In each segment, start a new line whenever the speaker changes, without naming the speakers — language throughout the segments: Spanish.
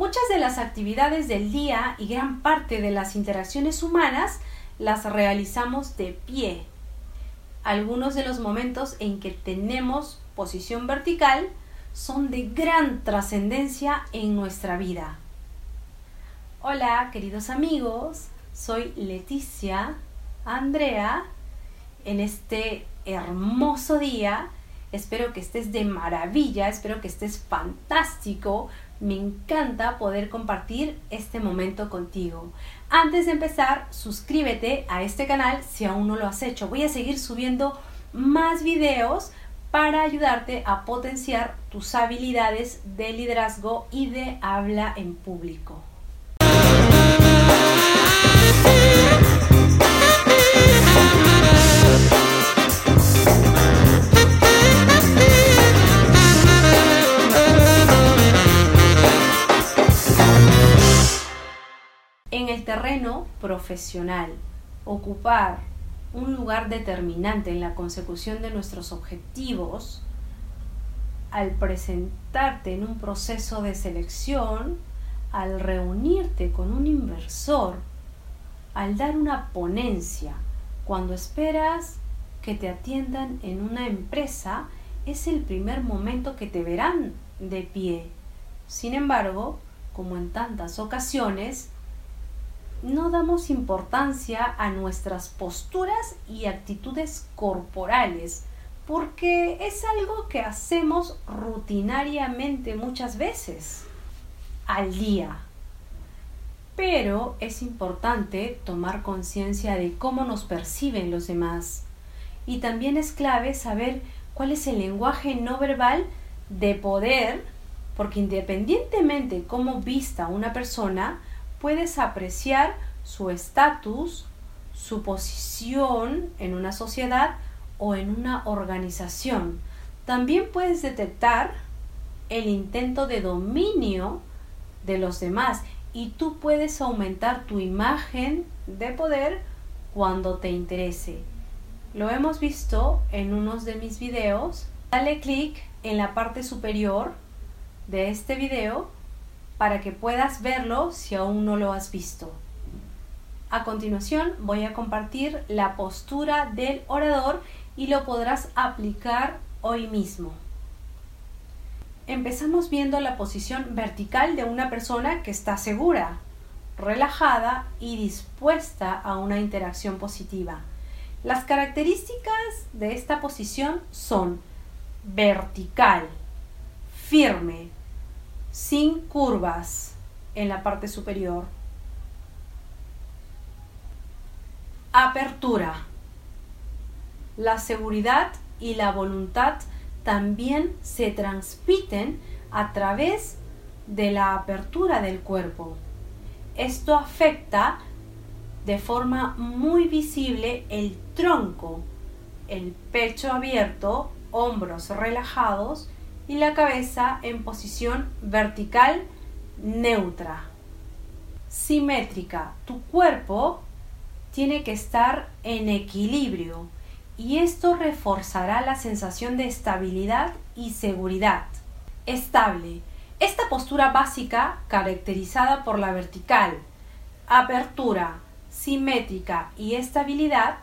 Muchas de las actividades del día y gran parte de las interacciones humanas las realizamos de pie. Algunos de los momentos en que tenemos posición vertical son de gran trascendencia en nuestra vida. Hola, queridos amigos, soy Leticia Andrea. En este hermoso día, espero que estés de maravilla, espero que estés fantástico. Me encanta poder compartir este momento contigo. Antes de empezar, suscríbete a este canal si aún no lo has hecho. Voy a seguir subiendo más videos para ayudarte a potenciar tus habilidades de liderazgo y de habla en público. Terreno profesional, ocupar un lugar determinante en la consecución de nuestros objetivos, al presentarte en un proceso de selección, al reunirte con un inversor, al dar una ponencia, cuando esperas que te atiendan en una empresa, es el primer momento que te verán de pie. Sin embargo, como en tantas ocasiones, no damos importancia a nuestras posturas y actitudes corporales, porque es algo que hacemos rutinariamente muchas veces al día. Pero es importante tomar conciencia de cómo nos perciben los demás. Y también es clave saber cuál es el lenguaje no verbal de poder, porque independientemente cómo vista una persona, puedes apreciar su estatus, su posición en una sociedad o en una organización. También puedes detectar el intento de dominio de los demás y tú puedes aumentar tu imagen de poder cuando te interese. Lo hemos visto en unos de mis videos. Dale clic en la parte superior de este video para que puedas verlo si aún no lo has visto. A continuación voy a compartir la postura del orador y lo podrás aplicar hoy mismo. Empezamos viendo la posición vertical de una persona que está segura, relajada y dispuesta a una interacción positiva. Las características de esta posición son vertical, firme, sin curvas en la parte superior. Apertura. La seguridad y la voluntad también se transmiten a través de la apertura del cuerpo. Esto afecta de forma muy visible el tronco, el pecho abierto, hombros relajados y la cabeza en posición vertical neutra. Simétrica. Tu cuerpo tiene que estar en equilibrio y esto reforzará la sensación de estabilidad y seguridad. Estable. Esta postura básica, caracterizada por la vertical, apertura, simétrica y estabilidad,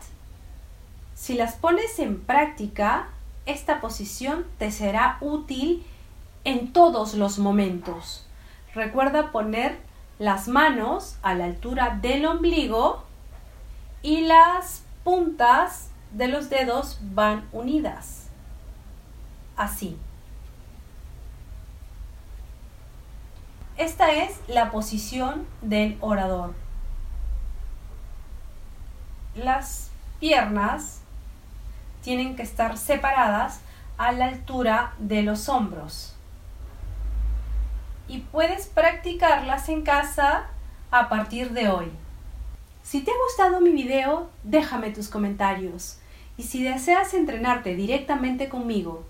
si las pones en práctica, esta posición te será útil en todos los momentos. Recuerda poner las manos a la altura del ombligo y las puntas de los dedos van unidas. Así. Esta es la posición del orador. Las piernas tienen que estar separadas a la altura de los hombros. Y puedes practicarlas en casa a partir de hoy. Si te ha gustado mi video, déjame tus comentarios. Y si deseas entrenarte directamente conmigo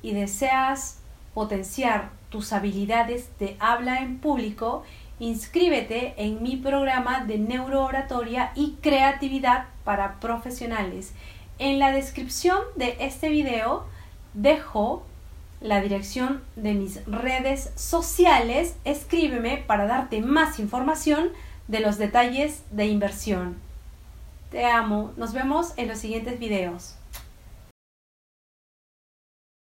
y deseas potenciar tus habilidades de habla en público, inscríbete en mi programa de neurooratoria y creatividad para profesionales en la descripción de este video dejo la dirección de mis redes sociales. Escríbeme para darte más información de los detalles de inversión. Te amo. Nos vemos en los siguientes videos.